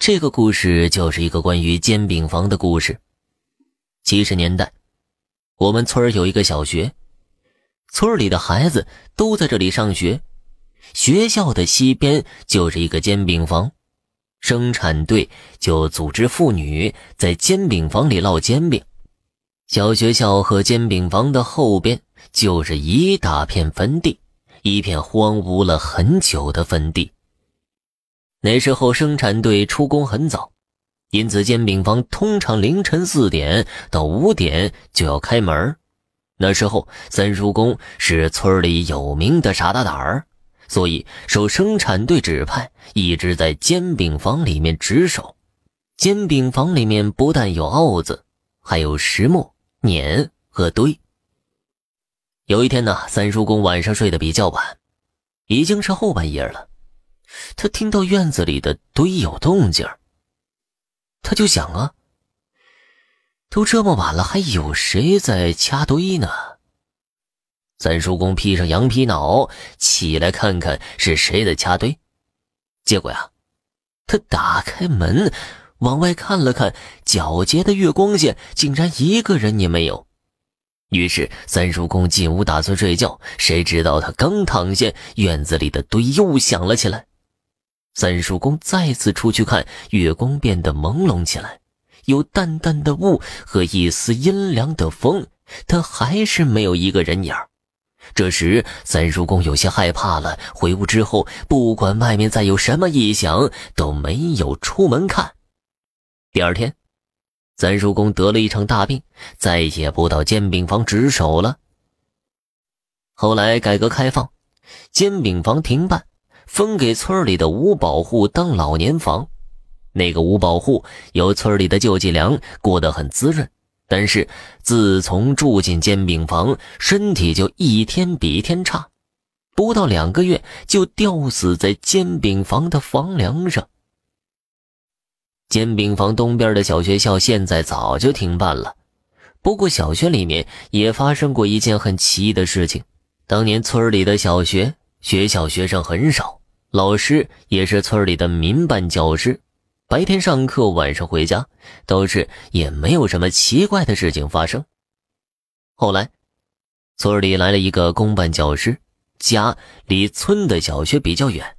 这个故事就是一个关于煎饼房的故事。七十年代，我们村有一个小学，村里的孩子都在这里上学。学校的西边就是一个煎饼房，生产队就组织妇女在煎饼房里烙煎饼。小学校和煎饼房的后边就是一大片坟地，一片荒芜了很久的坟地。那时候生产队出工很早，因此煎饼房通常凌晨四点到五点就要开门。那时候三叔公是村里有名的傻大胆儿，所以受生产队指派，一直在煎饼房里面值守。煎饼房里面不但有鏊子，还有石磨、碾和堆。有一天呢，三叔公晚上睡得比较晚，已经是后半夜了。他听到院子里的堆有动静他就想啊，都这么晚了，还有谁在掐堆呢？三叔公披上羊皮袄起来看看是谁在掐堆，结果呀，他打开门往外看了看，皎洁的月光下竟然一个人也没有。于是三叔公进屋打算睡觉，谁知道他刚躺下，院子里的堆又响了起来。三叔公再次出去看，月光变得朦胧起来，有淡淡的雾和一丝阴凉的风，他还是没有一个人影这时，三叔公有些害怕了。回屋之后，不管外面再有什么异响，都没有出门看。第二天，三叔公得了一场大病，再也不到煎饼房值守了。后来改革开放，煎饼房停办。分给村里的五保户当老年房，那个五保户有村里的救济粮，过得很滋润。但是自从住进煎饼房，身体就一天比一天差，不到两个月就吊死在煎饼房的房梁上。煎饼房东边的小学校现在早就停办了，不过小学里面也发生过一件很奇异的事情：当年村里的小学学校学生很少。老师也是村里的民办教师，白天上课，晚上回家，倒是也没有什么奇怪的事情发生。后来，村里来了一个公办教师，家离村的小学比较远，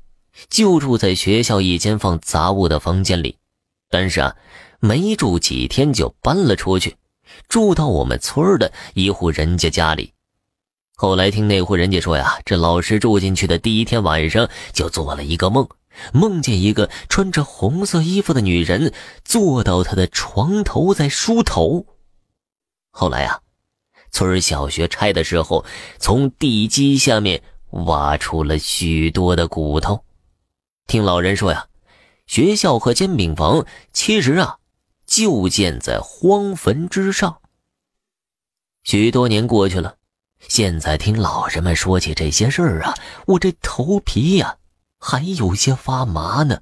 就住在学校一间放杂物的房间里。但是啊，没住几天就搬了出去，住到我们村的一户人家家里。后来听那户人家说呀，这老师住进去的第一天晚上就做了一个梦，梦见一个穿着红色衣服的女人坐到他的床头在梳头。后来啊，村小学拆的时候，从地基下面挖出了许多的骨头。听老人说呀，学校和煎饼房其实啊就建在荒坟之上。许多年过去了。现在听老人们说起这些事儿啊，我这头皮呀还有些发麻呢。